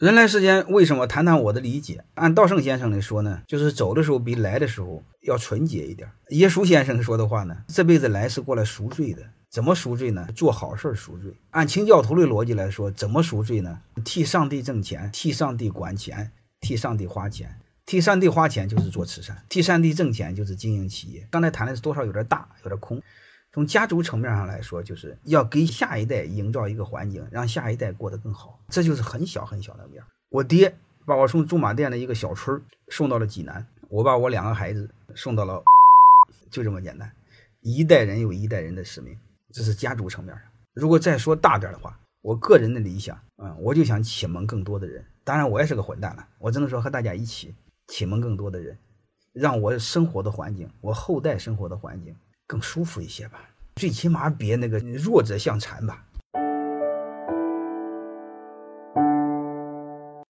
人来世间，为什么谈谈我的理解？按道圣先生来说呢，就是走的时候比来的时候要纯洁一点。耶稣先生说的话呢，这辈子来是过来赎罪的。怎么赎罪呢？做好事赎罪。按清教徒的逻辑来说，怎么赎罪呢？替上帝挣钱，替上帝管钱，替上帝花钱。替上帝花钱就是做慈善，替上帝挣钱就是经营企业。刚才谈的是多少有点大，有点空。从家族层面上来说，就是要给下一代营造一个环境，让下一代过得更好。这就是很小很小的面。我爹把我从驻马店的一个小村送到了济南，我把我两个孩子送到了，就这么简单。一代人有一代人的使命，这是家族层面上。如果再说大点的话，我个人的理想，嗯，我就想启蒙更多的人。当然，我也是个混蛋了，我只能说和大家一起。启蒙更多的人，让我生活的环境，我后代生活的环境更舒服一些吧。最起码别那个弱者相残吧。